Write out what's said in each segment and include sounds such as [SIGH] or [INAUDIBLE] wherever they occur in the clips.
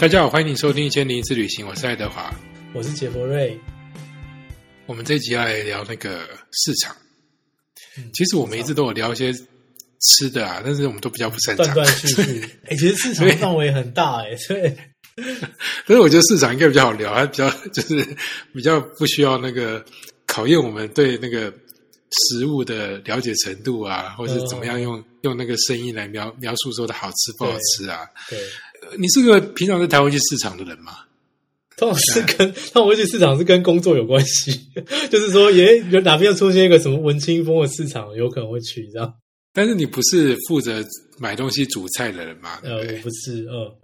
大家好，欢迎你收听《千零一次旅行》，我是爱德华。我是杰佛瑞。我们这一集要来聊那个市场。嗯其实我们一直都有聊一些吃的啊，但是我们都比较不擅长。断断续续，[LAUGHS] 哎、其实市场范围很大、哎，所以 [LAUGHS] 但是我觉得市场应该比较好聊，它比较就是 [LAUGHS] 比较不需要那个考验我们对那个食物的了解程度啊，或者是怎么样用、用那个声音来描描述说的好吃不好吃啊。对，呃你是个平常在台湾去市场的人吗？通常是跟 [LAUGHS] 通常我去市场是跟工作有关系，[LAUGHS] 就是说，也有哪边又出现一个什么文青风的市场，有可能会去这样。但是你不是负责买东西煮菜的人嘛？对呃，我不是，呃，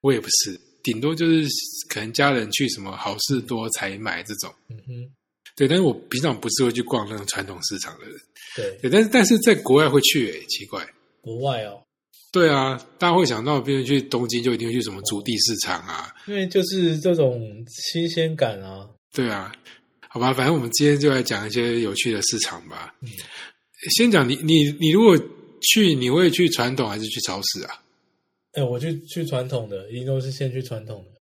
我也不是，顶多就是可能家人去什么好事多才买这种。嗯哼，对，但是我平常不是会去逛那种传统市场的人。对，对，但是但是在国外会去、诶，奇怪。国外哦，对啊，大家会想到，比如去东京就一定会去什么竹地市场啊。因为就是这种新鲜感啊，对啊，好吧，反正我们今天就来讲一些有趣的市场吧。嗯先讲你你你如果去，你会去传统还是去超市啊？哎、我去去传统的，一定都是先去传统的。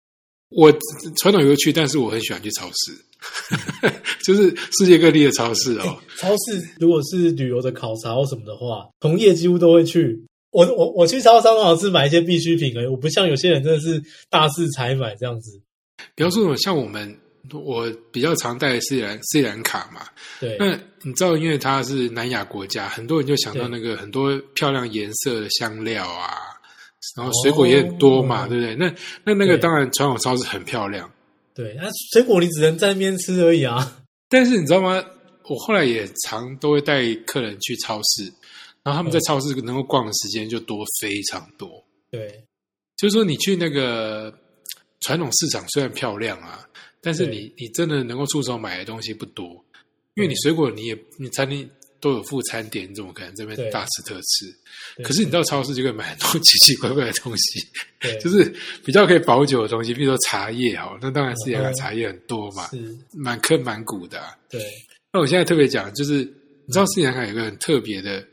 我传统也会去，但是我很喜欢去超市，[LAUGHS] 就是世界各地的超市哦。超市如果是旅游的考察或什么的话，同业几乎都会去。我我我去超商通常是买一些必需品而已，我不像有些人真的是大肆采买这样子。比方说，像我们我比较常带的斯里兰斯里兰卡嘛，对，那你知道，因为它是南亚国家，很多人就想到那个很多漂亮颜色的香料啊，然后水果也很多嘛，哦对不对？那那那个当然传统超市很漂亮，对，那水果你只能在那边吃而已啊。[LAUGHS] 但是你知道吗？我后来也常都会带客人去超市，然后他们在超市能够逛的时间就多非常多。对，就是说，你去那个传统市场虽然漂亮啊，但是你你真的能够出手买的东西不多，因为你水果你也你餐厅都有副餐点，你怎么可能这边对大吃特吃？可是你到超市就可以买很多 [LAUGHS] 奇奇怪怪的东西，就是比较可以保久的东西，比如说茶叶哈，那当然是嗯兰茶叶很多嘛，是，满坑满谷的啊、对，那我现在特别讲，就是你知道斯里兰卡有个很特别的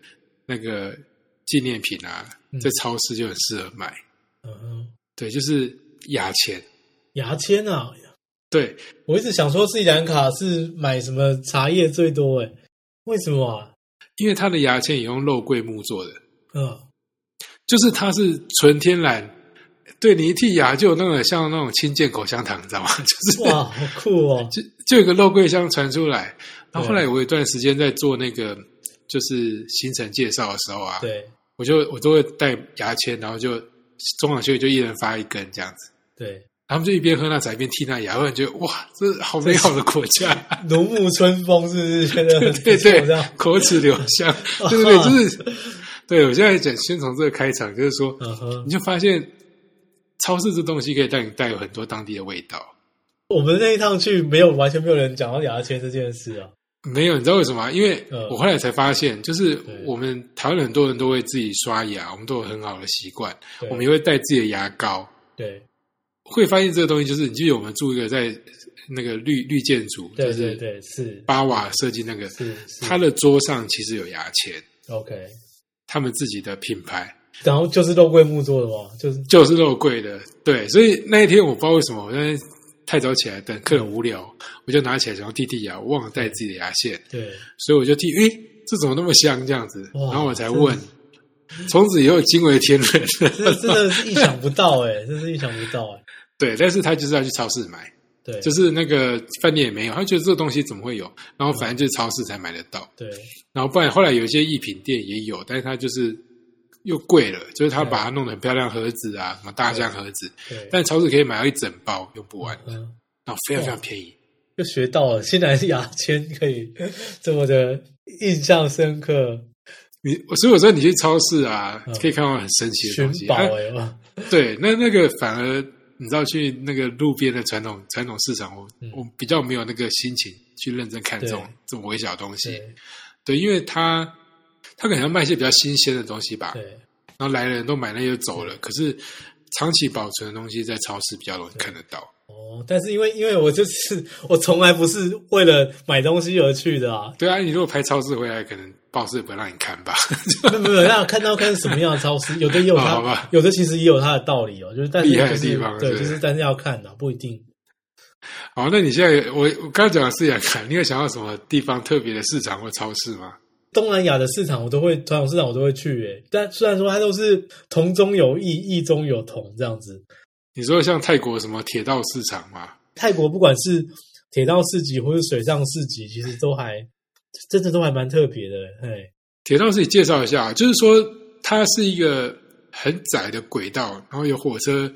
那个纪念品啊，嗯在超市就很适合买，嗯哼，对，就是牙签。牙签啊，对，我一直想说斯里兰卡是买什么茶叶最多诶，为什么啊？因为它的牙签也用肉桂木做的，嗯，就是它是纯天然。对你一剔牙就有那种像那种清健口香糖，你知道吗？[LAUGHS] 就是哇，好酷哦！就就有个肉桂香传出来。然后后来我有一段时间在做那个就是行程介绍的时候啊，对我就我都会带牙签，然后就中场休息就一人发一根这样子。对，他们就一边喝那茶一边剔那牙，我感觉哇，这是好美好的国家，如沐春风，是不是觉得很对不错这对？，口齿留香，[LAUGHS] 对不对？就是对我现在讲，先从这个开场，就是说，嗯哼你，就发现超市这东西可以带你带有很多当地的味道。我们那一趟去，没有完全没有人讲到牙签这件事啊。没有，你知道为什么吗？因为嗯。我后来才发现，就是我们台湾很多人都会自己刷牙，我们都有很好的习惯，我们也会带自己的牙膏。对。会发现这个东西，就是你记得我们住一个在那个绿绿建筑，对就是对对，是。巴瓦设计那个，是是。他的桌上其实有牙签，OK。他们自己的品牌。然后就是肉桂木做的嘛，就是。就是肉桂的，对，所以那一天我不知道为什么，我那天太早起来等客人无聊，我就拿起来想要剔剔牙，我忘了带自己的牙线，对所以我就剔，诶，这怎么那么香这样子？然后我才问，从此以后惊为天人，这真的是意想不到哎，[LAUGHS] 真是意想不到哎。对，但是他就是要去超市买，对，就是那个饭店也没有，他觉得这个东西怎么会有？然后反正就是超市才买得到。对然后不然后来有一些艺品店也有，但是他就是又贵了，就是他把它弄得很漂亮盒子啊，什么大象盒子，但超市可以买到一整包用不完，的，然后非常非常便宜。就学到了，现在牙签可以这么的印象深刻，你所以我说你去超市啊，嗯。可以看到很神奇的寻东西。对，那那个反而你知道去那个路边的传统传统市场，我、嗯。我比较没有那个心情去认真看这种对。这种微小的东西。对。对，因为他他可能要卖一些比较新鲜的东西吧，对然后来的人都买了又走了。可是长期保存的东西在超市比较容易看得到。哦，但是因为因为我就是我从来不是为了买东西而去的啊，对啊，你如果拍超市回来，可能报纸不会让你看吧？没有没有，那看到看是什么样的超市，有的也有 [LAUGHS] 哦好它吧，有的其实也有它的道理哦，就是但是厉害的地方对就是但是要看的，不一定。好，那你现在我我刚刚讲的是雅看，你有想到什么地方特别的市场或超市吗？东南亚的市场我都会，传统市场我都会去诶，但虽然说它都是同中有异，异中有同这样子。你说像泰国什么铁道市场吗？泰国不管是铁道市集或是水上市集，其实都还真的都还蛮特别的，嘿。铁道市集介绍一下，就是说它是一个很窄的轨道，然后有火车，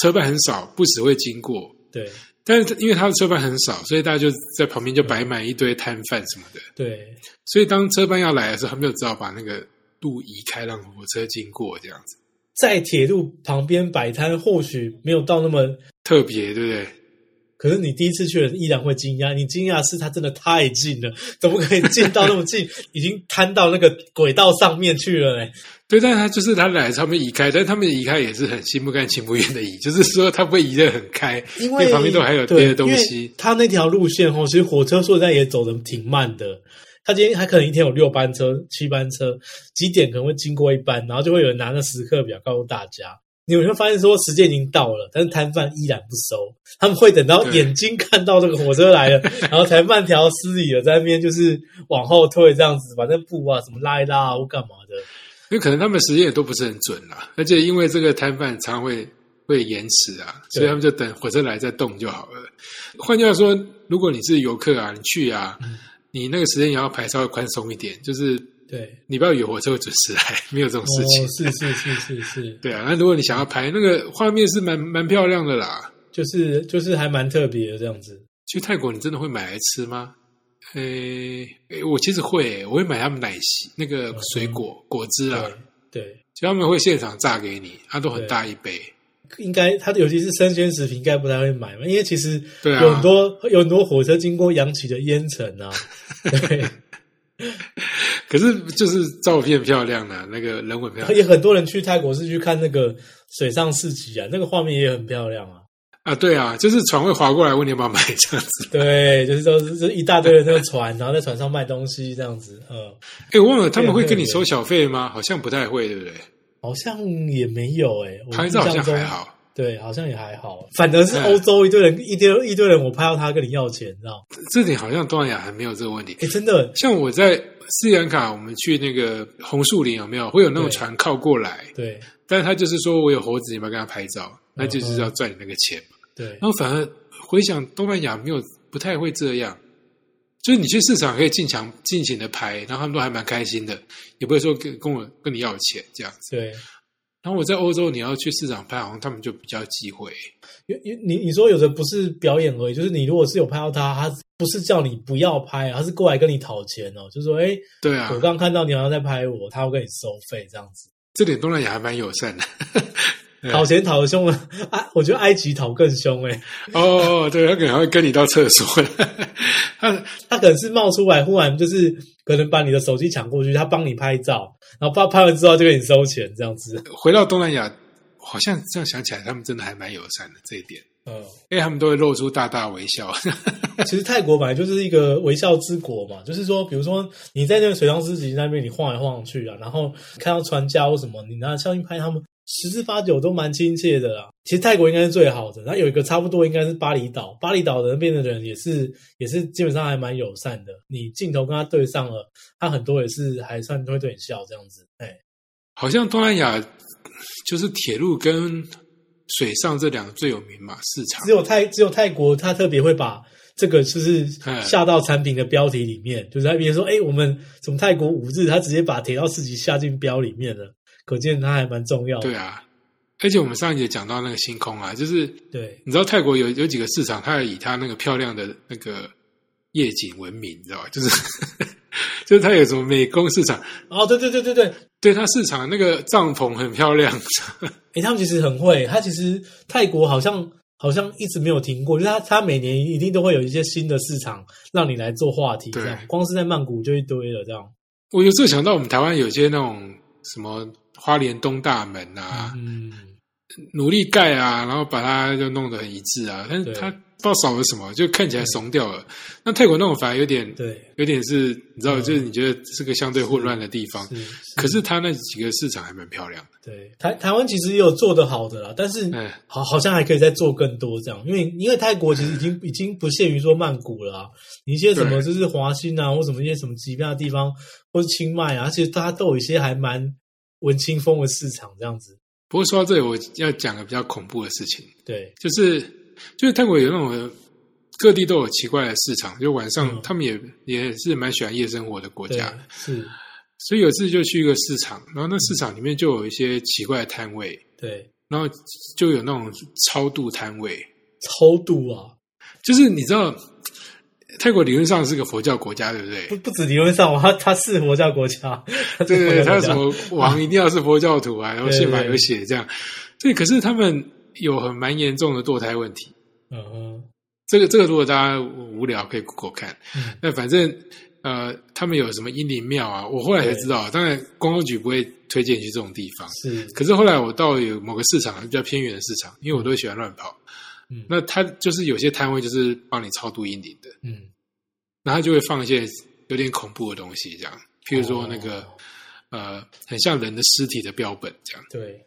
车班很少，不时会经过。对但是因为他的车班很少，所以大家就在旁边就摆满一堆摊贩什么的。对，所以当车班要来的时候，他们就只好把那个路移开，让火车经过，这样子在铁路旁边摆摊，或许没有到那么，特别，对不对？可是你第一次去了依然会惊讶。你惊讶是它真的太近了，怎么可以近到那么近？已经摊到那个轨道上面去了嘞。对，但是他就是他来，他们移开，但是他们移开也是很心不甘情不愿的移，就是说他不会移得很开，因为旁边都还有对别的东西。他那条路线哦，其实火车说实在也走的挺慢的。他今天它可能一天有六班车、七班车，几点可能会经过一班，然后就会有人拿那时刻表告诉大家。你会发现说时间已经到了，但是摊贩依然不收，他们会等到眼睛看到这个火车来了，[LAUGHS] 然后才慢条斯理的在那边就是往后退这样子，把那布啊什么拉一拉啊或干嘛的。因为可能他们时间也都不是很准啦，而且因为这个摊贩常会会延迟啊，所以他们就等火车来再动就好了。换句话说，如果你是游客啊，你去啊，嗯你那个时间也要排稍微宽松一点，就是对，你不要以为火车会准时来，没有这种事情。哦，是是是是是，对啊，那如果你想要排那个画面是蛮蛮漂亮的啦。就是就是还蛮特别的这样子。去泰国你真的会买来吃吗？诶、诶我其实会，我会买他们奶昔那个水果、果汁啊，对对。就他们会现场榨给你，它都很大一杯。应该它尤其是生鲜食品，应该不太会买嘛，因为其实对啊有很多、有很多火车经过扬起的烟尘啊，[LAUGHS] 对，可是就是照片漂亮啊，那个人文漂亮也很多人去泰国是去看那个水上市集啊，那个画面也很漂亮啊，啊，对啊，就是船会划过来问你要不要买这样子。对，就是说是就是一大堆的那个船，然后在船上卖东西这样子，呃，哎，我忘了他们会跟你收小费吗？好像不太会，对不对？好像也没有哎、我拍照好像还好。对，好像也还好，反而是嗯欧洲一堆人一堆一堆人，我拍到他跟你要钱，你知道？这点好像东南亚还没有这个问题。哎，真的，像我在斯里兰卡，我们去那个红树林有没有会有那种船靠过来？对但是他就是说我有猴子，你要不要跟他拍照？那就是要赚你那个钱嘛。对然后反而回想东南亚没有不太会这样，就是你去市场可以尽强尽情的拍，然后他们都还蛮开心的，也不会说跟跟我跟你要钱这样子。对。然后我在欧洲，你要去市场拍，好像他们就比较有机会。有有你你说有的不是表演而已，就是你如果是有拍到他，他不是叫你不要拍，他是过来跟你讨钱哦，就是说，哎，对啊我，刚看到你好像在拍我，他会跟你收费这样子，这点东南亚还蛮友善的。对讨钱讨的凶了，啊，[LAUGHS] 我觉得埃及讨更凶哎，哦，对，他可能会跟你到厕所。[LAUGHS] 他他可能是冒出来，忽然就是可能把你的手机抢过去，他帮你拍照，然后拍拍完之后就给你收钱这样子，回到东南亚，好像这样想起来，他们真的还蛮友善的这一点，嗯。因为他们都会露出大大微笑。[LAUGHS] 其实泰国本来就是一个微笑之国嘛，就是说，比如说你在那个水上市集那边，你晃来晃去啊，然后看到船家或什么，你拿相机拍他们，十之八九都蛮亲切的啦。其实泰国应该是最好的，然后有一个差不多应该是巴厘岛，巴厘岛的那边的人也是也是基本上还蛮友善的，你镜头跟他对上了，他很多也是还算会对你笑这样子，哎，好像东南亚就是铁路跟水上这两个最有名嘛，市场只。有泰只有泰国，他特别会把这个就是嗯下到产品的标题里面，就是他比如说，哎，我们从泰国五日，他直接把铁道四级下进标里面了，可见它还蛮重要的。对啊，而且我们上一节讲到那个星空啊，就是对你知道泰国有有几个市场，它以它那个漂亮的那个夜景闻名，你知道吧？就是 [LAUGHS] 就是它有什么美工市场，哦，对对对对对，对它市场那个帐篷很漂亮，哎，他们其实很会，它其实泰国好像好像一直没有停过，就是他他每年一定都会有一些新的市场让你来做话题，这样光是在曼谷就一堆了，这样，我有时候想到我们台湾有些那种什么花莲东大门啊，嗯，努力盖啊，然后把它就弄得很一致啊，但是对。它不知道少了什么，就看起来怂掉了。那泰国那种反而有点，对，有点是，你知道，嗯。就是你觉得是个相对混乱的地方，是，可是它那几个市场还蛮漂亮的。对。台台湾其实也有做得好的啦，但是哎好好像还可以再做更多这样，因为因为泰国其实已经已经不限于说曼谷了啊，你一些什么就是华欣啊，或什么一些什么极妙的地方，或是清迈啊，其实大家都有一些还蛮文青风的市场这样子。不过说到这里，我要讲个比较恐怖的事情，对，就是就是泰国有那种各地都有奇怪的市场，就晚上、嗯。他们也也是蛮喜欢夜生活的国家，，是，所以有次就去一个市场，然后那市场里面就有一些奇怪的摊位，对，然后就有那种超度摊位，超度啊，就是你知道泰国理论上是个佛教国家，对不对？不不止理论上，他 [LAUGHS] 他是佛教国家，对对对，他佛教国家什么王一定要是佛教徒啊，[LAUGHS] 然后宪法有写这样。对，可是他们有很蛮严重的堕胎问题。嗯嗯这个这个，如果大家无聊可以 Google 看。嗯，那反正呃，他们有什么阴灵庙啊？我后来才知道，当然公安局不会推荐去这种地方。是，可是后来我到有某个市场比较偏远的市场，因为我都喜欢乱跑。嗯。那他就是有些摊位就是帮你超度阴灵的，嗯，然后就会放一些有点恐怖的东西，这样，譬如说那个、哦。呃，很像人的尸体的标本这样，对。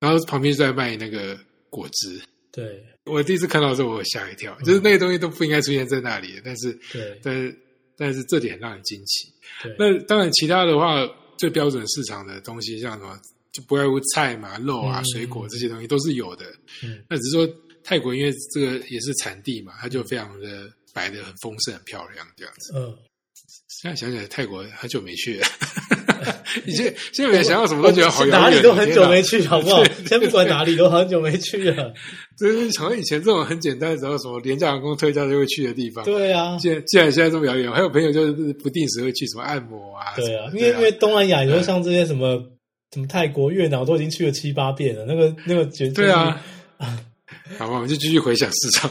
然后旁边就在卖那个果汁。对。我第一次看到的时候，我吓一跳，就是那些东西都不应该出现在那里，但是对。但是但是这点很让人惊奇。对，那当然，其他的话，最标准市场的东西，像什么就不外乎菜嘛、肉啊、嗯。水果这些东西都是有的。嗯。那只是说泰国因为这个也是产地嘛，它就非常的摆的很丰盛、很漂亮这样子。嗯。现在想起来，泰国很久没去了。[LAUGHS] 以前现在每想到什么都觉得好遥远，哪里都很久没去。好不好？先不管哪里，都很久没去了。就是好像以前这种很简单的时候，什么廉价航空特价就会去的地方。对啊，既然既然现在这么遥远，还有朋友就是不定时会去什么按摩啊。对啊，因为因为东南亚，你说像这些什么什么泰国、越南，我都已经去了七八遍了。那个那个绝对啊，好吧，我们就继续回想市场。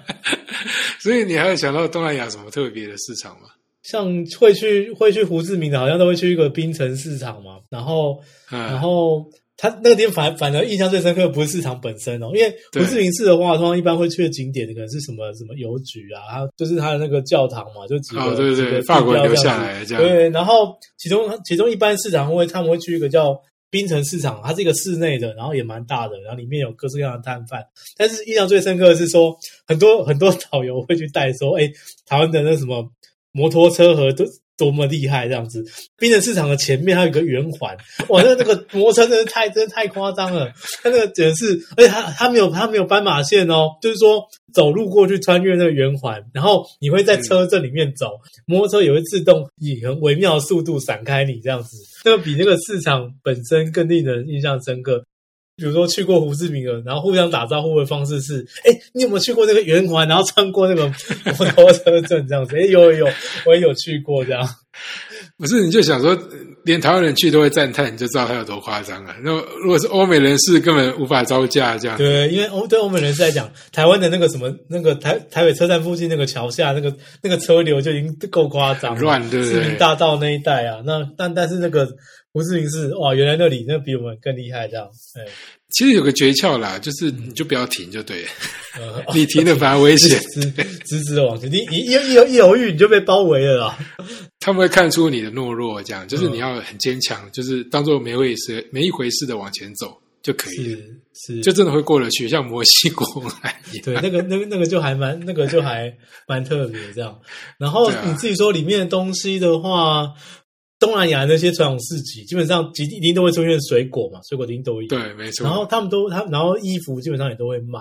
[LAUGHS] 所以你还有想到东南亚什么特别的市场吗？像会去会去胡志明的，好像都会去一个槟城市场嘛。然后嗯，然后他那个地方反反而印象最深刻，不是市场本身哦，因为胡志明市的话，通常一般会去的景点可能是什么什么邮局啊，它就是他的那个教堂嘛，就几个、哦对对几个法国留下来这样对，然后其中其中一般市场会他们会去一个叫槟城市场，它是一个室内的，然后也蛮大的，然后里面有各式各样的摊贩。但是印象最深刻的是说，很多很多导游会去带说，哎，台湾的那什么摩托车和都多么厉害这样子。冰城市场的前面还有一个圆环，哇，那那个摩托车真的太真的太夸张了。它那个简直是，而且它它没有它没有斑马线哦，就是说走路过去穿越那个圆环，然后你会在车阵里面走，摩托车也会自动以很微妙的速度闪开你这样子，那个比那个市场本身更令人印象深刻。比如说去过胡志明了，然后互相打招呼的方式是：哎，你有没有去过那个圆环，然后穿过那个摩托车镇这样子？哎，有有有，我也有去过这样。不是，你就想说，连台湾人去都会赞叹，你就知道他有多夸张了。那如果是欧美人士，根本无法招架这样。对，因为欧对欧美人士来讲，台湾的那个什么那个台台北车站附近那个桥下那个那个车流就已经够夸张了，乱对不对市民大道那一带啊，那但但是那个胡志明市哇，原来那里那比我们更厉害，这样，哎，其实有个诀窍啦，就是你就不要停就对 [LAUGHS] 你停了反而危险。[LAUGHS] 直直直的往前，你你一一一犹豫你就被包围了啦。他们会看出你的懦弱，这样就是嗯你要很坚强，就是当做没回事、没一回事的往前走就可以了，是是，就真的会过得去，像摩西过海一样。对，那个那个那个就还蛮那个就还蛮特别这样。然后你自己说里面的东西的话，东南亚那些传统市集，基本上一定一定都会出现水果嘛，水果一定都有。对，没错。然后他们都他然后衣服基本上也都会卖。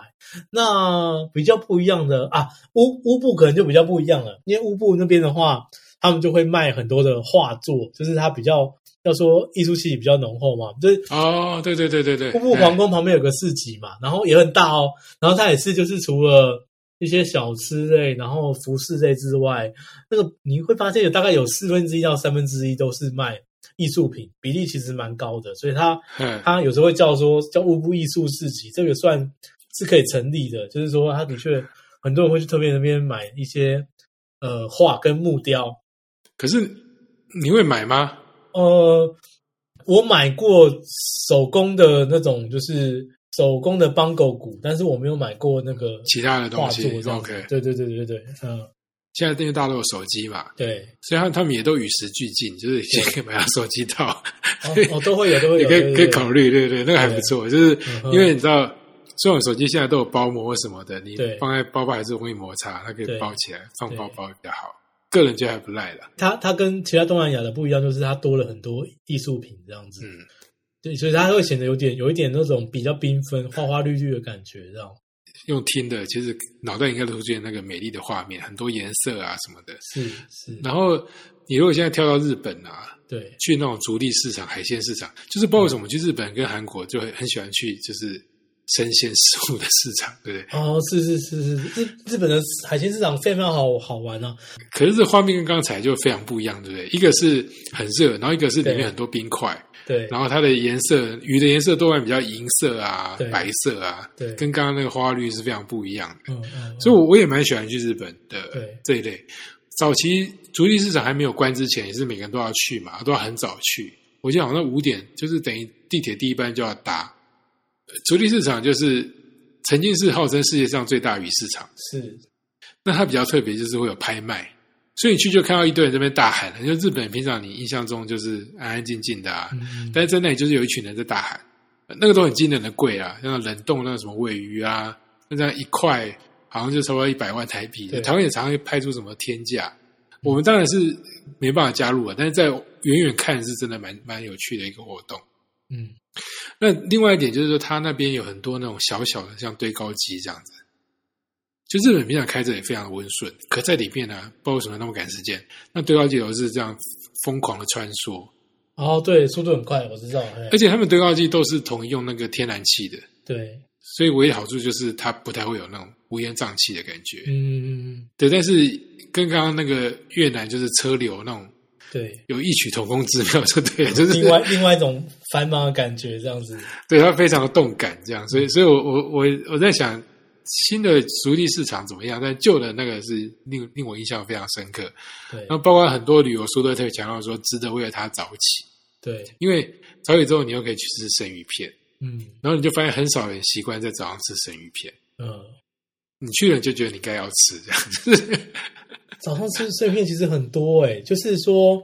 那比较不一样的啊，乌乌布可能就比较不一样了，因为乌布那边的话，他们就会卖很多的画作，就是它比较要说艺术气息比较浓厚嘛，就是哦，对对对对对，乌布皇宫旁边有个市集嘛，然后也很大哦。然后它也是就是除了一些小吃类，然后服饰类之外，那个你会发现有大概有四分之一到三分之一都是卖艺术品，比例其实蛮高的。所以它嗯它有时候会叫说叫乌布艺术市集，这个算是可以成立的。就是说，它的确很多人会去特别那边买一些呃画跟木雕。可是你会买吗？呃，我买过手工的那种，就是手工的邦狗鼓，但是我没有买过那个其他的东西 OK 对对对对对，嗯，现在因为大家都有手机嘛，对，所以他他们也都与时俱进，就是先可以买到手机套，哦哦都会有 [LAUGHS] 都会有，你可以可以考虑，对对，那个还不错，就是因为你知道，虽然手机现在都有包膜什么的，你放在包包还是容易摩擦，它可以包起来放包包比较好。个人觉得还不赖了，它它跟其他东南亚的不一样，就是它多了很多艺术品这样子，嗯，对，所以它会显得有点有一点那种比较缤纷、花花绿绿的感觉，这样用听的其实脑袋应该都出现那个美丽的画面，很多颜色啊什么的。是是，然后你如果现在跳到日本啊，对去那种竹地市场、海鲜市场，就是不知道为什么去日本跟韩国就很很喜欢去，就是生鲜食物的市场，对不对？哦，是是是是，日日本的海鲜市场非常好好玩啊，可是这画面跟刚才就非常不一样，对不对？一个是很热，然后一个是里面很多冰块，对然后它的颜色，鱼的颜色多半比较银色啊、白色啊，对跟刚刚那个花花绿是非常不一样的。嗯嗯，所以我我也蛮喜欢去日本的对这一类。早期竹地市场还没有关之前，也是每个人都要去嘛，都要很早去。我记得好像五点，就是等于地铁第一班就要搭。呃竹地市场就是曾经是号称世界上最大鱼市场，是那它比较特别，就是会有拍卖，所以你去就看到一堆人这边大喊。就日本平常你印象中就是安安静静的啊，嗯但是在那里就是有一群人在大喊，那个都很惊人的贵啊，像冷冻那个什么尾鱼啊，那这样一块好像就差不多一百万台币。台湾也常常会拍出什么天价，我们当然是没办法加入啊，但是在远远看是真的蛮蛮有趣的一个活动。嗯那另外一点就是说，它那边有很多那种小小的像堆高机这样子，就日本平常开着也非常的温顺，可在里面呢、不知道为什么那么赶时间，那对高机都是这样疯狂的穿梭，哦对，速度很快，我知道，嘿而且他们对高机都是统一用那个天然气的，对，所以唯一好处就是它不太会有那种乌烟瘴气的感觉。嗯嗯嗯。对，但是跟刚刚那个越南就是车流那种对，有异曲同工之妙，就对了，就是另外另外一种繁忙的感觉，这样子，对它非常的动感，这样，所以所以我我我我在想新的熟地市场怎么样，但旧的那个是令令我印象非常深刻。对。那包括很多旅游书都特别强调说，值得为了它早起，对，因为早起之后你又可以去吃生鱼片，嗯。然后你就发现很少人习惯在早上吃生鱼片。嗯，你去了就觉得你该要吃这样子。早上吃碎片其实很多哎，就是说，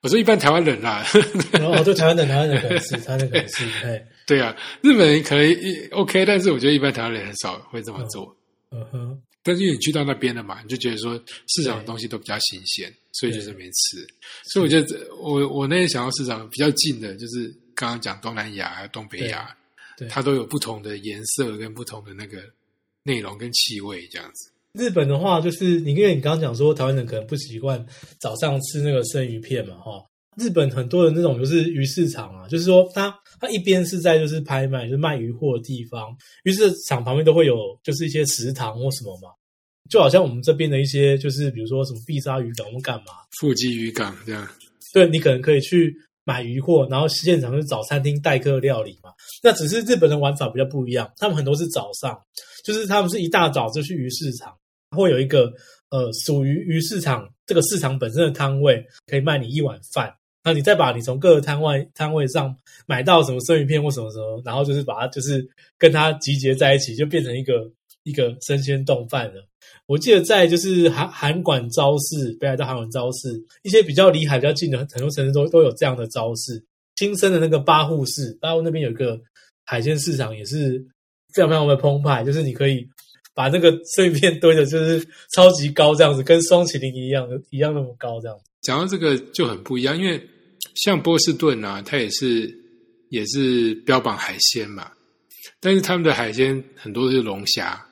我说一般台湾人啦，然后哦对台湾人台湾人可能是台湾人可能是，哎，对啊，日本人可能 OK，但是我觉得一般台湾人很少会这么做。嗯哼，但是因为你去到那边了嘛，你就觉得说市场的东西都比较新鲜，所以就是没吃。所以我觉得这我我那天想要市场比较近的，就是刚刚讲东南亚还有东北亚，对，它都有不同的颜色跟不同的那个内容跟气味这样子。日本的话，就是你因为你刚刚讲说台湾人可能不习惯早上吃那个生鱼片嘛，哈。日本很多的那种就是鱼市场啊，就是说它它一边是在就是拍卖，就是卖鱼货的地方，鱼市场旁边都会有就是一些食堂或什么嘛，就好像我们这边的一些就是比如说什么碧沙渔港或干嘛，富基鱼港这样，对你可能可以去买鱼货，然后现场是找餐厅代客料理嘛。那只是日本的玩法比较不一样，他们很多是早上，就是他们是一大早就去鱼市场，会有一个呃属于鱼市场这个市场本身的摊位，可以卖你一碗饭。那你再把你从各个摊位摊位上买到什么生鱼片或什么什么，然后就是把它就是跟它集结在一起，就变成一个一个生鲜冻饭了。我记得在就是韩韩馆超市，北海道韩馆超市，一些比较离海比较近的很多城市都都有这样的超市。新生的那个八户市，八户那边有一个海鲜市场，也是非常非常的澎湃，就是你可以把那个碎片堆的，就是超级高这样子，跟双麒麟一样的，一样那么高这样子。讲到这个就很不一样，因为像波士顿啊，它也是也是标榜海鲜嘛，但是他们的海鲜很多都是龙虾。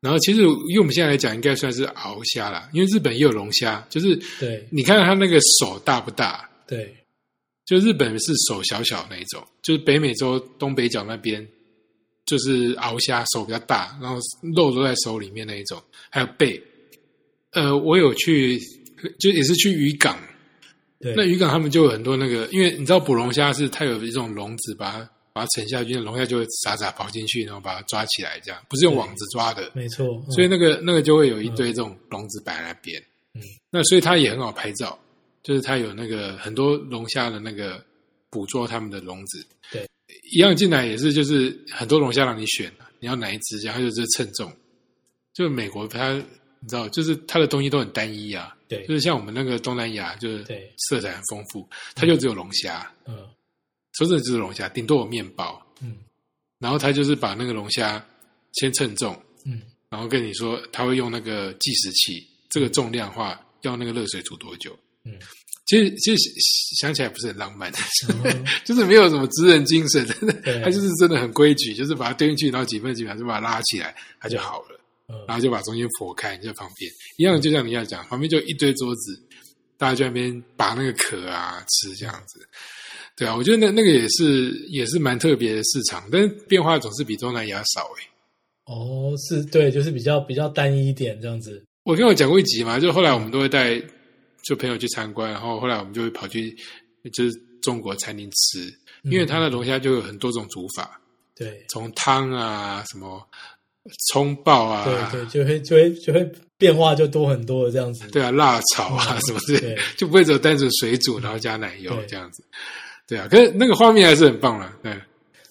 然后其实用我们现在来讲，应该算是鳌虾啦，因为日本也有龙虾，就是对你看它那个手大不大？对就日本是手小小那一种，就是北美洲东北角那边就是鳌虾手比较大，然后肉都在手里面那一种，还有背。呃，我有去，就也是去渔港，对，那渔港他们就有很多那个，因为你知道捕龙虾是它有一种笼子，把它把它沉下去，那龙虾就会傻傻跑进去，然后把它抓起来，这样不是用网子抓的，没错。嗯所以那个那个就会有一堆这种笼子摆在那边。嗯，那所以它也很好拍照，就是它有那个很多龙虾的那个捕捉它们的笼子。对，一样进来也是，就是很多龙虾让你选，你要哪一只，然后就是称重。就美国它，你知道，就是它的东西都很单一啊。对就是像我们那个东南亚，就是对色彩很丰富，它就只有龙虾，嗯说真的只有龙虾，顶多有面包。嗯然后他就是把那个龙虾先称重，嗯，然后跟你说他会用那个计时器，这个重量的话要那个热水煮多久。嗯，其实其实想起来不是很浪漫，嗯 [LAUGHS] 就是没有什么职人精神，[LAUGHS] 他就是真的很规矩，就是把它丢进去，然后几分几秒就把它拉起来，它就好了，嗯。然后就把中间剖开，你在旁边。一样，就像你要讲，旁边就一堆桌子，大家就在那边拔那个壳啊吃这样子。对啊，我觉得那那个也是也是蛮特别的市场，但是变化总是比东南亚少诶、哦，是对，就是比较比较单一一点这样子。我跟我讲过一集嘛，就后来我们都会带就朋友去参观，然后后来我们就会跑去就是中国餐厅吃，因为它的龙虾就有很多种煮法，对从汤啊什么葱爆啊，对对，就会就会就会变化就多很多的这样子。对啊，辣炒啊嗯什么之类就不会只有单纯水煮，然后加奶油这样子。对啊，可是那个画面还是很棒了。对，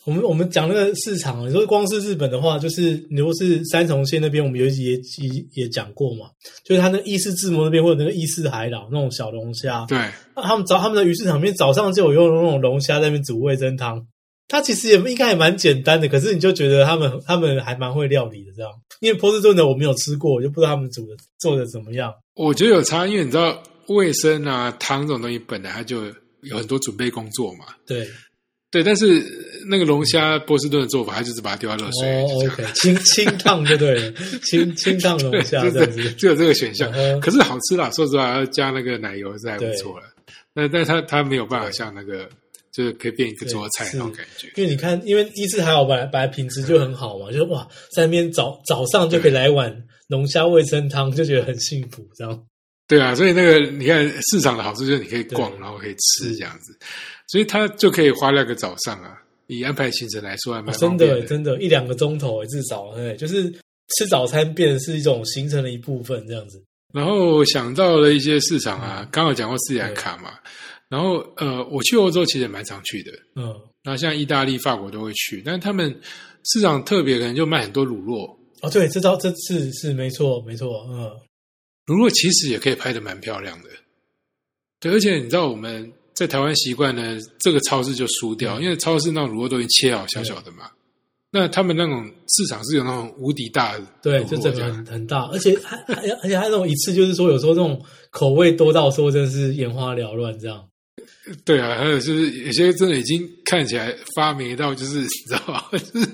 我们我们讲那个市场，你说光是日本的话，就是你如果是三重县那边，我们有一集也也也讲过嘛，就是他那个伊势志摩那边或者那个伊势海老那种小龙虾，对，那他们早他们的鱼市场里面早上就有用那种龙虾在那边煮味增汤，它其实也应该也蛮简单的，可是你就觉得他们他们还蛮会料理的这样。因为波士顿的我没有吃过，我就不知道他们煮的做的怎么样。我觉得有差，因为你知道卫生啊汤这种东西本来它就有很多准备工作嘛。对，对，但是那个龙虾波士顿的做法，它就是把它丢在热水里哦，OK，清 [LAUGHS] 清烫就对了，清清烫龙虾就这样子有这个选项。嗯可是好吃啦，说实话，要加那个奶油是还不错了。但但它它没有办法像那个，就是可以变一个桌菜那种感觉。因为你看，因为一次还好，本来本来品质就很好嘛，就是哇，在那边早早上就可以来一碗龙虾味噌汤，就觉得很幸福，这样。对啊，所以那个你看市场的好处就是你可以逛，然后可以吃这样子，所以他就可以花两个早上啊。以安排行程来说，还蛮哦真的真的，一两个钟头至少，对，就是吃早餐变成是一种行程的一部分，这样子。然后想到了一些市场嗯啊，刚好讲过斯里兰卡嘛。然后呃，我去欧洲其实也蛮常去的。嗯，那像意大利、法国都会去，但是他们市场特别，可能就卖很多乳酪。哦，对，这招这次是没错没错，嗯，乳酪其实也可以拍的蛮漂亮的。对，而且你知道我们在台湾习惯呢，这个超市就输掉，嗯因为超市那种乳酪都已经切好小小的嘛。那他们那种市场是有那种无敌大的对，就整个很很大，而且还还而且还那种一次就是说，有时候这种口味多到说真的是眼花缭乱这样。对啊，还有就是有些真的已经看起来发霉到，就是你知道吧，[LAUGHS] 就是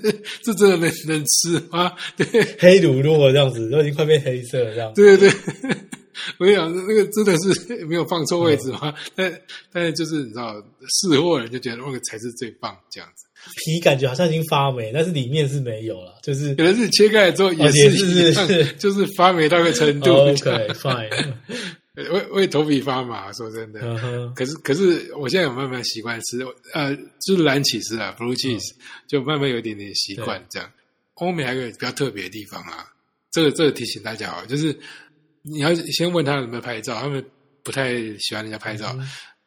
这真的能能吃吗？对黑乳酪这样子，都已经快变黑色了这样。对对对，[LAUGHS] 我跟你讲，那个真的是 [LAUGHS] 没有放错位置嗯嘛？但但是就是你知道，试货人就觉得那个才是最棒这样子。皮感觉好像已经发霉，但是里面是没有了，就是可能是切开来之后也是是一样，是是就是发霉到一个程度。OK [LAUGHS] fine，我我也头皮发麻，说真的。可是可是我现在有慢慢习惯吃，呃，就是蓝起司啊，blue cheese，、就慢慢有一点点习惯这样。欧美还有一个比较特别的地方啊，这个这个提醒大家啊，就是你要先问他有没有拍照，他们不太喜欢人家拍照。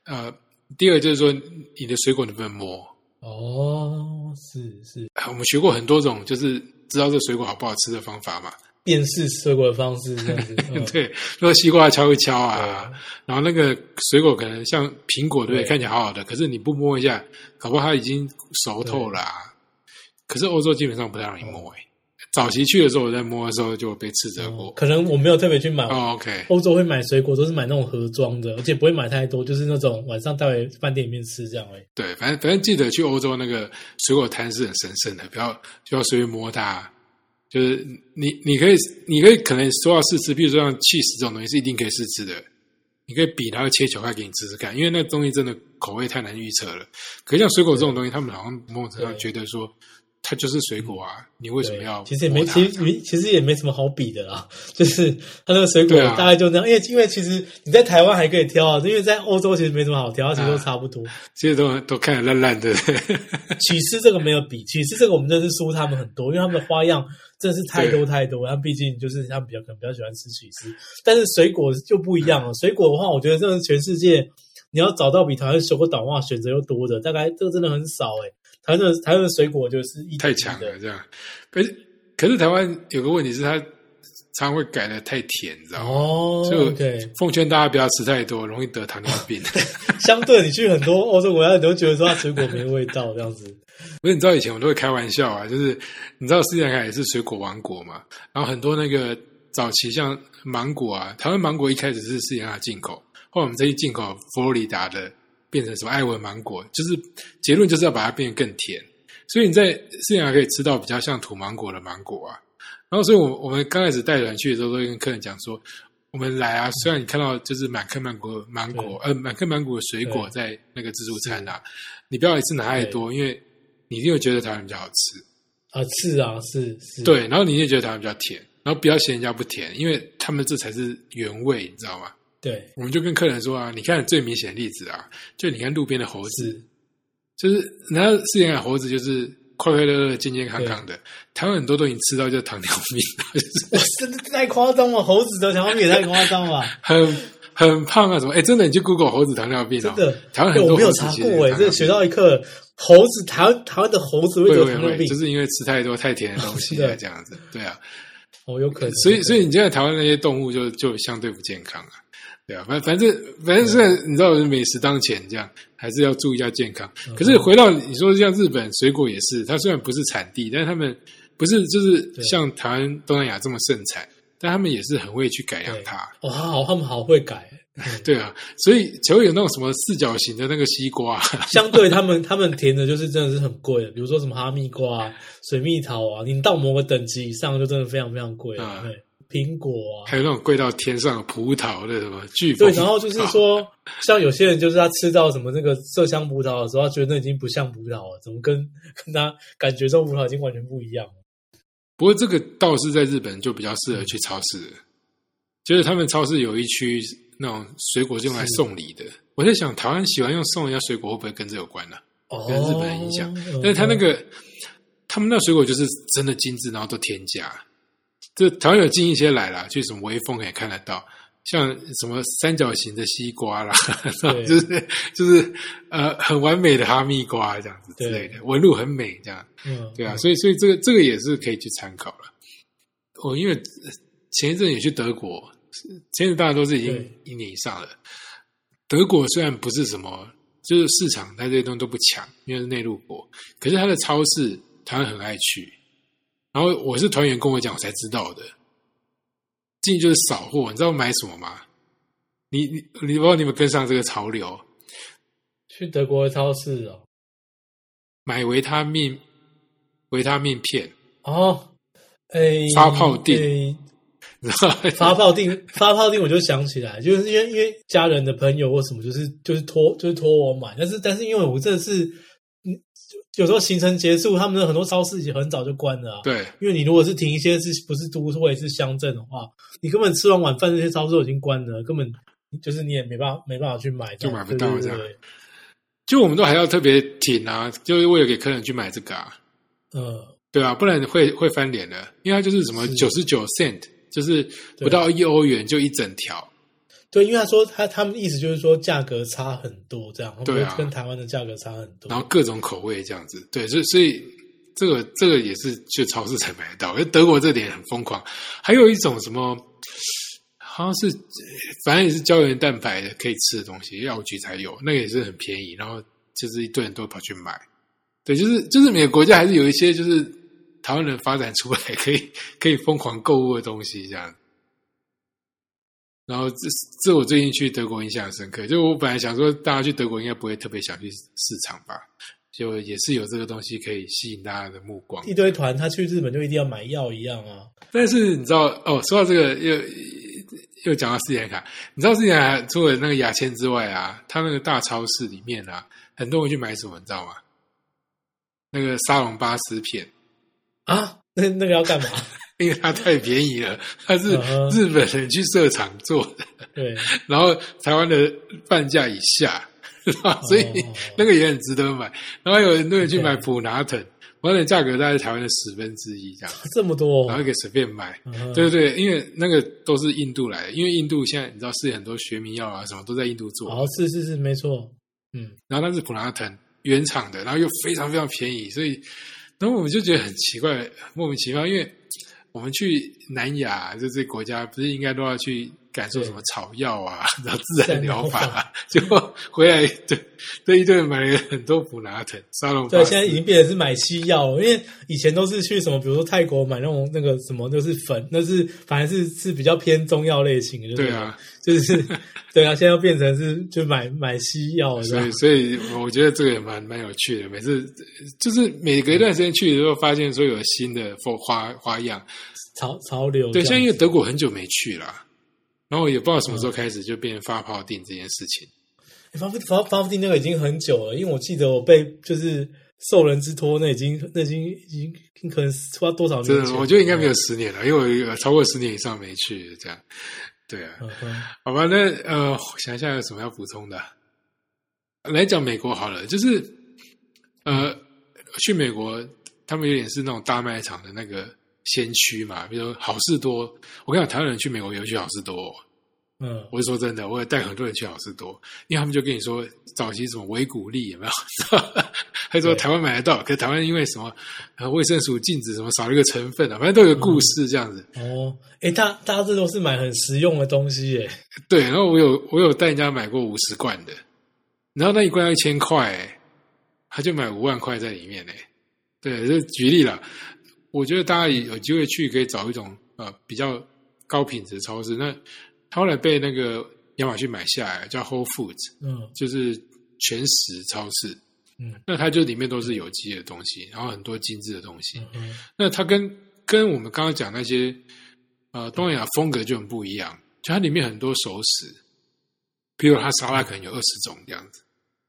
呃，第二就是说你的水果能不能摸？哦，是是，啊我们学过很多种，就是知道这水果好不好吃的方法嘛。辨识水果的方式这样子，[LAUGHS] 嗯对，那个西瓜敲一敲啊，然后那个水果可能像苹果，对不对？看起来好好的，可是你不摸一下，搞不好它已经熟透了、啊。可是欧洲基本上不太让你摸诶、早期去的时候，我在摸的时候就被斥责过。可能我没有特别去买。哦，OK，欧洲会买水果，都是买那种盒装的，而且不会买太多，就是那种晚上带回饭店里面吃这样而已。对，反正反正记得去欧洲那个水果摊是很神圣的，不要就要随便摸它。就是你你可以你可以可能说要试吃，比如说像 cheese 这种东西是一定可以试吃的，你可以比它切球块给你吃吃看，因为那东西真的口味太难预测了。可是像水果这种东西，他们好像某种程度上觉得说它就是水果啊，你为什么要，其实也没，其实没其实也没什么好比的啦。[LAUGHS] 就是它那个水果大概就那样，因为因为其实你在台湾还可以挑啊，因为在欧洲其实没什么好挑，其实都差不多。其实都都看得烂烂的。[LAUGHS] 起司这个没有比，起司这个我们真的是输他们很多，因为他们的花样真的是太多太多。他们毕竟就是他们比较可能比较喜欢吃起司，但是水果就不一样了。水果的话，我觉得真的全世界，你要找到比台湾水果导化选择又多的，大概这个真的很少哎。台湾的台湾的水果就是一太强了，这样。可是可是台湾有个问题是它常会改的太甜，你知道吗？哦，就。奉劝大家不要吃太多，容易得糖尿病。[LAUGHS] 相对你去很多欧洲国家，你都觉得说它水果没味道这样子。[LAUGHS] 不是，你知道以前我都会开玩笑啊，就是你知道斯里兰卡也是水果王国嘛，然后很多那个早期像芒果啊，台湾芒果一开始是斯里兰卡进口，后来我们再去进口佛罗里达的，变成什么艾文芒果，就是结论就是要把它变得更甜，所以你在斯里兰卡可以吃到比较像土芒果的芒果啊。然后，所以我我们刚开始带团去的时候，都会跟客人讲说，我们来啊，虽然你看到就是满坑芒果芒果，呃，满坑芒果的水果在那个自助餐啊，你不要一次拿太多，因为你一定会觉得台湾比较好吃。啊，是啊，是是，对，然后你也觉得台湾比较甜，然后不要嫌人家不甜，因为他们这才是原味，你知道吗？对，我们就跟客人说啊，你看最明显的例子啊，就你看路边的猴子，就是然后斯里兰卡猴子就是快快乐乐、健健康康的，台湾很多都已经吃到就是糖尿病，[LAUGHS] 就是真的太夸张了，猴子的糖尿病也太夸张了，[LAUGHS] 很很胖啊什么？哎，真的，你去 Google 猴子糖尿病，真的，台湾很多我没有查过哎，这学到一课。猴子，台湾台湾的猴子会得糖尿病，就是因为吃太多太甜的东西啊，[LAUGHS] 这样子，对啊，哦，有可能。所以，所以你现在台湾那些动物就就相对不健康啊，对啊，反反正反正现在你知道美食当前，这样还是要注意一下健康。可是回到你说像日本水果也是，它虽然不是产地，但是他们不是就是像台湾东南亚这么盛产，但他们也是很会去改良它。哇，好，他们好会改。对啊，所以才会有那种什么四角形的那个西瓜。[LAUGHS] 相对他们，他们甜的就是真的是很贵的，比如说什么哈密瓜、水蜜桃啊，你到某个等级以上就真的非常非常贵。对，苹果啊，还有那种贵到天上的葡萄的什么巨对，然后就是说，像有些人就是他吃到什么那个麝香葡萄的时候，他觉得那已经不像葡萄了，怎么跟 [LAUGHS] 跟他感觉中葡萄已经完全不一样了。不过这个倒是在日本就比较适合去超市，就是他们超市有一区。那种水果是用来送礼的，我在想台湾喜欢用送人家水果会不会跟这有关呢？跟日本影响，但是他那个他们那水果就是真的精致，然后都添加。这台湾有进一些来了，去什么微风也看得到，像什么三角形的西瓜啦，[LAUGHS] 就是就是呃很完美的哈密瓜这样子之类的，纹路很美这样。嗯，对啊，所以所以这个这个也是可以去参考了。我因为前一阵也去德国。前一阵大家都是已经一年以上了。德国虽然不是什么，就是市场它这些东西都不强，因为是内陆国，可是它的超市台湾很爱去。然后我是团员跟我讲，我才知道的。进去就是扫货，你知道买什么吗？你你你不知道你们跟上这个潮流？去德国的超市哦，买维他命维他命片哦，哎，发泡锭。发泡锭，发泡锭，我就想起来，就是因为因为家人的朋友或什么，就是就是托就是托我买，但是但是因为我真的是，嗯，有时候行程结束，他们的很多超市已经很早就关了啊。对，因为你如果是停一些是不是都会是乡镇的话，你根本吃完晚饭，这些超市都已经关了，根本就是你也没办法没办法去买，就买不到这样。就我们都还要特别挺啊，就是为了给客人去买这个啊。嗯，对啊，不然会会翻脸的，因为它就是什么九十九 cent。就是不到一欧元就一整条，对，因为他说他他们意思就是说价格差很多，这样对啊，跟台湾的价格差很多，然后各种口味这样子，对，所以所以这个这个也是去超市才买得到，因为德国这点很疯狂，还有一种什么好像是反正也是胶原蛋白的可以吃的东西，药局才有，那个也是很便宜，然后就是一堆人都跑去买，对，就是就是每个国家还是有一些就是。台湾人发展出来可以可以疯狂购物的东西，这样。然后这这我最近去德国印象深刻，就我本来想说大家去德国应该不会特别想去市场吧，就也是有这个东西可以吸引大家的目光。一堆团他去日本就一定要买药一样啊。但是你知道哦，说到这个又又讲到四眼卡，你知道四眼卡除了那个牙签之外啊，他那个大超市里面啊，很多人去买什么，你知道吗？那个沙龙巴斯片。啊，那那个要干嘛？因为它太便宜了，它是日本人去设厂做的，对，[LAUGHS] 然后台湾的半价以下，所以那个也很值得买。然后有很多人去买普拿疼，茴香的价格大概台湾的十分之一这样，这么多然后可以随便买。嗯对对对，因为那个都是印度来的，因为印度现在你知道是很多学名药啊什么都在印度做，哦，是是是，没错，嗯，然后那是普拉藤原厂的，然后又非常非常便宜，所以，然后我们就觉得很奇怪，莫名其妙，因为我们去南亚就这些国家，不是应该都要去感受什么草药啊，[LAUGHS] 然后自然疗法、啊，结果回来对这一顿买了很多普拉腾沙龙对，现在已经变成是买西药了，因为以前都是去什么，比如说泰国买那种那个什么，就是粉，那是反而是是比较偏中药类型的，就是对啊，就是 [LAUGHS] 对啊，现在又变成是就买买西药所以所以我觉得这个也蛮蛮有趣的。每次就是每隔一段时间去的时候，发现说有新的花花花样。潮潮流这对，样子。像因为德国很久没去了，然后也不知道什么时候开始就变发泡定这件事情。欸发发发泡定那个已经很久了，因为我记得我被就是受人之托，那已经那已经已经可能花多少年前，真的，我觉得应该没有十年了，因为我有超过十年以上没去这样。对啊，嗯。好吧，那呃，想一下有什么要补充的。来讲美国好了，就是呃，去美国，他们有点是那种大卖场的那个先驱嘛，比如说好事多。我跟你讲，台湾人去美国有去好事多哦、嗯，我是说真的，我也带很多人去好事多，因为他们就跟你说早期什么维骨力有没有？[LAUGHS] 他说台湾买得到，可是台湾因为什么呃卫生署禁止什么少了一个成分啊，反正都有个故事这样子。哦，诶，大大家这都是买很实用的东西耶。[LAUGHS] 对，然后我有我有带人家买过五十罐的，然后那一罐要一千块、欸，他就买五万块在里面呢、对，就举例了。我觉得大家有机会去，可以找一种呃比较高品质的超市。那他后来被那个亚马逊买下来，叫 Whole Foods，嗯就是全食超市。嗯那它就里面都是有机的东西，然后很多精致的东西。嗯哼那它跟跟我们刚刚讲那些呃东南亚风格就很不一样，就它里面很多熟食，比如它沙拉可能有二十种这样子，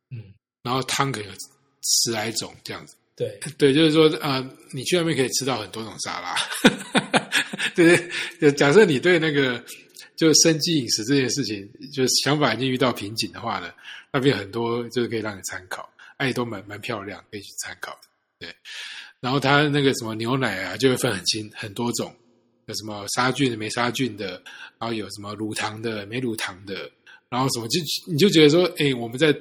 嗯，然后汤可能有十来种这样子。对，[LAUGHS] 对，就是说、呃你去那边可以吃到很多种沙拉。对 [LAUGHS] 对，假设你对那个就生机饮食这件事情，就是想法已经遇到瓶颈的话呢，那边很多就是可以让你参考，哎，都蛮蛮漂亮，可以去参考的。对，然后它那个什么牛奶啊，就会分很清很多种，有什么杀菌的、没杀菌的，然后有什么乳糖的、没乳糖的，然后什么就你就觉得说，哎，我们在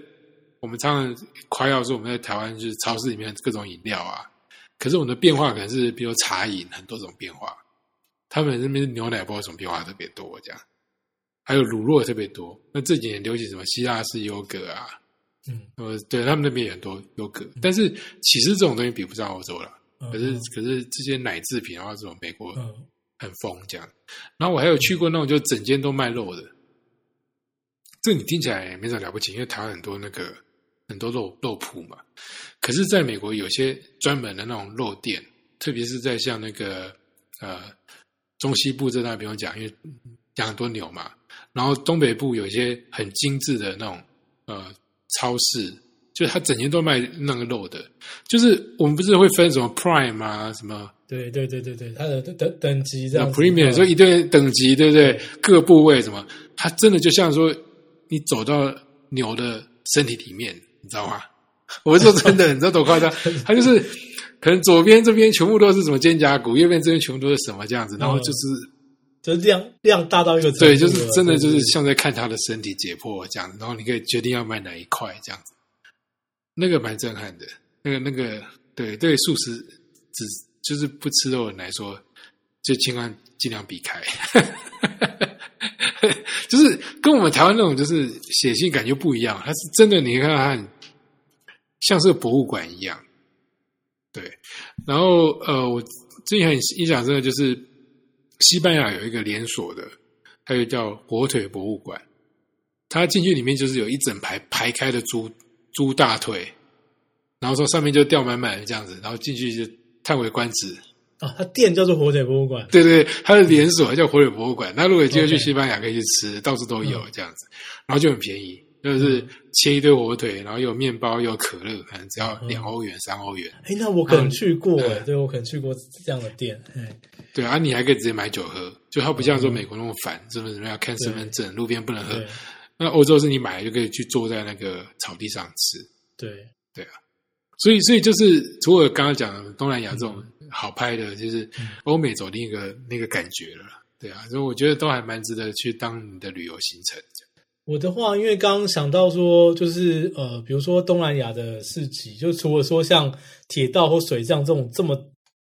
我们常常夸耀说我们在台湾就是超市里面各种饮料啊，可是我们的变化可能是比如茶饮很多种变化，他们那边牛奶不知道什么变化特别多这样，还有乳酪特别多。那这几年流行什么希腊式优格啊，嗯呃，对他们那边也很多优格，但是其实这种东西比不上欧洲了。嗯，可是可是这些奶制品的话，这种美国嗯很疯这样。然后我还有去过那种就整间都卖肉的，这你听起来也没什么了不起，因为台湾很多那个很多肉肉铺嘛。可是在美国有些专门的那种肉店，特别是在像那个呃中西部这那边我讲，因为养很多牛嘛，然后东北部有一些很精致的那种呃超市，就是它整天都卖那个肉的，就是我们不是会分什么 Prime 啊什么。对对对对对，它的等等等级这那样。premium 嗯就一堆等级，对不对对？各部位什么，它真的就像说你走到牛的身体里面，你知道吗？[LAUGHS] 我是说真的，你知道多夸张？[LAUGHS] 他就是可能左边这边全部都是什么肩胛骨，右边这边全部都是什么这样子，然后就是、就是量量大到一个对，就是真的就是像在看他的身体解剖这样子，然后你可以决定要买哪一块这样子，那个蛮震撼的。那个那个对对素食只就是不吃肉的人来说，就尽量尽量避开。[LAUGHS] 就是跟我们台湾那种就是写信感觉不一样，它是真的，你看他很像是个博物馆一样。对，然后呃，我之前很印象深的就是西班牙有一个连锁的，它就叫火腿博物馆。它进去里面就是有一整排排开的猪猪大腿，然后说上面就吊满满的这样子，然后进去就叹为观止。啊，它店叫做火腿博物馆。对对，对它的连锁叫火腿博物馆。那如果有机会去西班牙，可以去吃，到处都有嗯这样子，然后就很便宜，就是切一堆火腿，然后又有面包，又有可乐，可能只要嗯两欧元、三欧元。哎，那我可能去过对我可能去过这样的店。哎，对啊，你还可以直接买酒喝，就它不像说美国那么烦，什么什么要看身份证，路边不能喝。那欧洲是你买了就可以去坐在那个草地上吃。对，对啊，所以，所以就是除了刚刚讲的东南亚这种好拍的，就是欧美走另一个那个感觉了。对啊，所以我觉得都还蛮值得去当你的旅游行程。我的话，因为刚刚想到说，就是呃，比如说东南亚的市集，就除了说像铁道或水上这种这么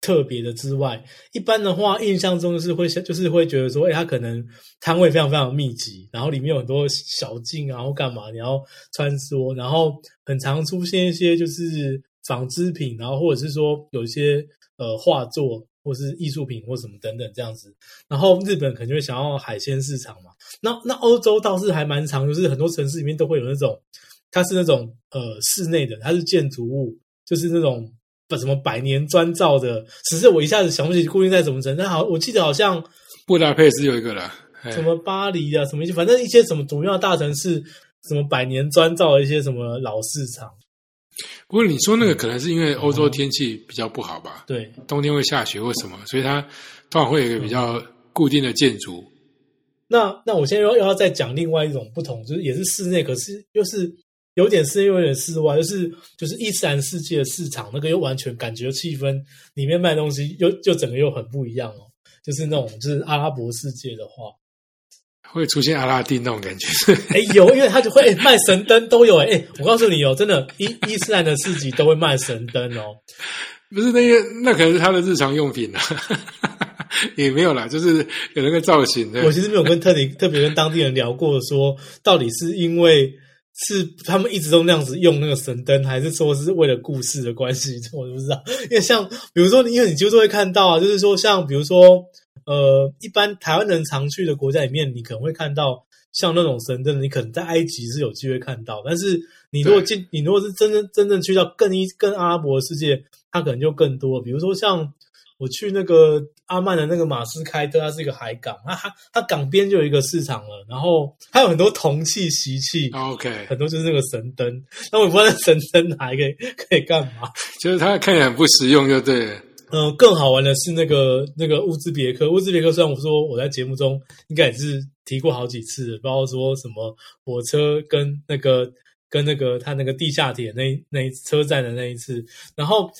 特别的之外，一般的话，印象中是会想就是会觉得说，哎，它可能摊位非常非常密集，然后里面有很多小径啊，或干嘛你要穿梭，然后很常出现一些就是纺织品，然后或者是说有一些呃画作。或是艺术品或什么等等这样子，然后日本可能会想要海鲜市场嘛。那那欧洲倒是还蛮长，就是很多城市里面都会有那种，它是那种呃室内的，它是建筑物，就是那种不什么百年砖造的。只是我一下子想不起固定在什么城，但好，我记得好像布达佩斯有一个了，什么巴黎啊，什么一些，反正一些什么主要大城市，什么百年砖造的一些什么老市场。不过你说那个可能是因为欧洲天气比较不好吧？对，冬天会下雪或什么，所以它通常会有一个比较固定的建筑。那那我现在又要再讲另外一种不同，就是也是室内，可是又是有点室内，有点室外，就是就是伊斯兰世界的市场，那个又完全感觉气氛里面卖东西又就整个又很不一样哦，就是那种就是阿拉伯世界的话。会出现阿拉丁那种感觉，哎有，因为他就会卖神灯都有哎，我告诉你哦，真的伊伊斯兰的市集都会卖神灯哦，不是那个那可能是他的日常用品啊，[LAUGHS] 也没有啦，就是有那个造型的。我其实没有跟特地特别跟当地人聊过，说到底是因为是他们一直都那样子用那个神灯，还是说是为了故事的关系，[LAUGHS] 我都不知道。因为像比如说，因为你就是会看到啊，就是说像比如说。呃，一般台湾人常去的国家里面，你可能会看到像那种神灯，你可能在埃及是有机会看到。但是你如果进，你如果是真正真正去到更一更阿拉伯的世界，它可能就更多。比如说像我去那个阿曼的那个马斯开特，它是一个海港，它它它港边就有一个市场了，然后它有很多铜器、锡器，OK，很多就是那个神灯。那我不知道那神灯还可以可以干嘛？[LAUGHS] 就是它看起来很不实用，就对。嗯，更好玩的是那个那个乌兹别克。乌兹别克虽然我说我在节目中应该也是提过好几次，包括说什么火车跟那个跟那个他那个地下铁那那车站的那一次。然后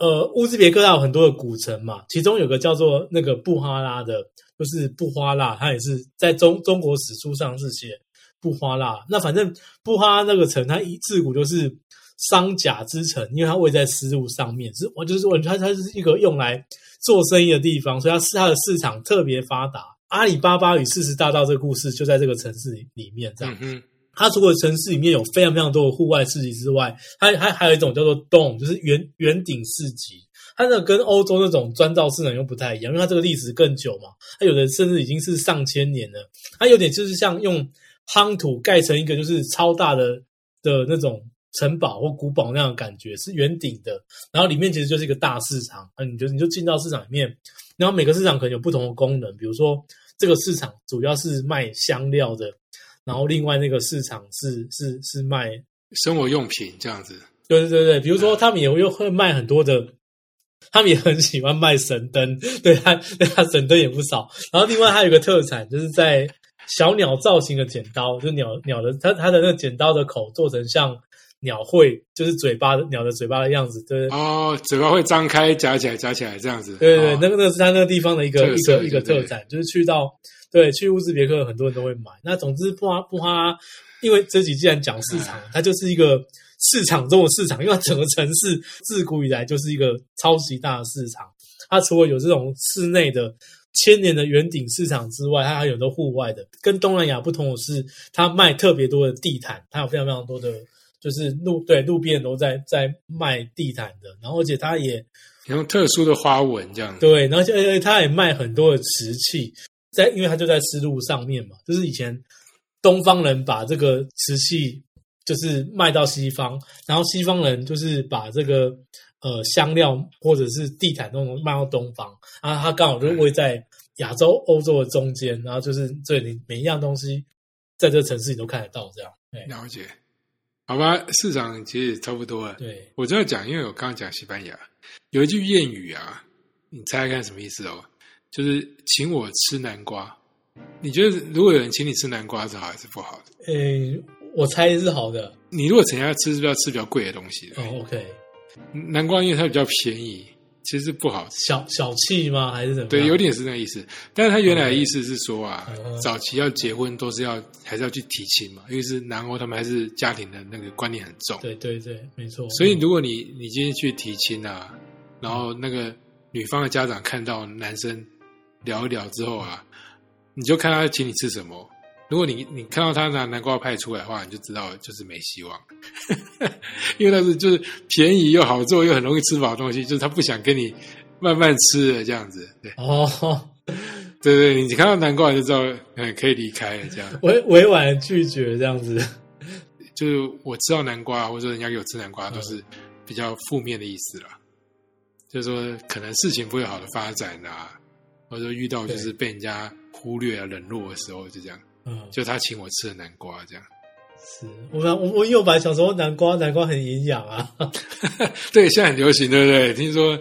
呃，乌兹别克它有很多的古城嘛，其中有个叫做那个布哈拉的，就是布花拉，它也是在中中国史书上是写布花拉。那反正布哈拉那个城，它一自古就是。商贾之城，因为它位在丝路上面，是我就是我它它是一个用来做生意的地方，所以它是它的市场特别发达。阿里巴巴与四十大盗这个故事就在这个城市里面，这样。它除了城市里面有非常非常多的户外市集之外，它它还有一种叫做洞，就是圆圆顶市集。它那跟欧洲那种砖造市场又不太一样，因为它这个历史更久嘛，它有的甚至已经是上千年了。它有点就是像用夯土盖成一个就是超大的的那种。城堡或古堡那样的感觉是圆顶的，然后里面其实就是一个大市场，那你就你就进到市场里面，然后每个市场可能有不同的功能，比如说这个市场主要是卖香料的，然后另外那个市场是是是卖生活用品这样子。对对对对，比如说他们也会会卖很多的，他们也很喜欢卖神灯，对他对他神灯也不少。然后另外还有一个特产，就是在小鸟造型的剪刀，就鸟鸟的它它的那个剪刀的口做成像。鸟会就是嘴巴的鸟的嘴巴的样子，对哦，嘴巴会张开夹起来夹起来这样子，对对，那个那个是它那个地方的一个一个一个特产，就是去到对去乌兹别克很多人都会买。那总之不花不花，因为这集既然讲市场，它就是一个市场中的市场，因为整个城市自古以来就是一个超级大的市场。它除了有这种室内的千年的圆顶市场之外，它还有很多户外的。跟东南亚不同的是，它卖特别多的地毯，它有非常非常多的。就是路对路边都在在卖地毯的，然后而且它也用特殊的花纹这样。对，然后就且它也卖很多的瓷器，在因为它就在丝路上面嘛，就是以前东方人把这个瓷器就是卖到西方，然后西方人就是把这个呃香料或者是地毯那种卖到东方，然后他刚好就位在亚洲欧洲的中间，然后就是这里每一样东西在这个城市你都看得到这样。了解。好吧，市场其实也差不多了。对，我这样讲，因为我刚刚讲西班牙有一句谚语啊，你猜猜看什么意思哦？就是请我吃南瓜。你觉得如果有人请你吃南瓜是好还是不好的？呃，我猜是好的。你如果请人家吃，是不是要吃比较贵的东西？哦，OK。南瓜因为它比较便宜，其实不好吃。小小气吗？还是怎么？对，有点是那个意思。但是他原来的意思是说啊，嗯早期要结婚都是要还是要去提亲嘛，因为是南欧他们还是家庭的那个观念很重。对对对，没错。所以如果你你今天去提亲啊，然后那个女方的家长看到男生聊一聊之后啊，你就看他请你吃什么。如果你你看到他拿南瓜派出来的话，你就知道就是没希望，[LAUGHS] 因为那是就是便宜又好做又很容易吃饱的东西，就是他不想跟你慢慢吃的这样子。对哦，对对，你看到南瓜就知道，嗯，可以离开了这样。委委婉的拒绝这样子。就是我吃到南瓜，或者说人家给我吃南瓜，都是比较负面的意思啦。就是说，可能事情不会好的发展啊，或者遇到就是被人家忽略啊、冷落的时候，就这样。嗯，就他请我吃的南瓜，这样。是我们我我因为我本来想说南瓜南瓜很营养啊 [LAUGHS] [LAUGHS] 对，现在很流行，对不对？听说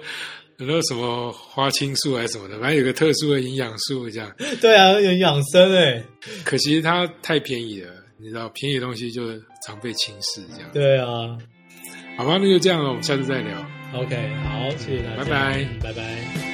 很多什么花青素还是什么的，反正有个特殊的营养素，这样。[LAUGHS] 对啊，有养生哎，可惜它太便宜了，你知道，便宜的东西就常被轻视，这样。对啊。好吧，那就这样了，我们下次再聊。OK，好，谢谢大家，拜拜嗯拜拜。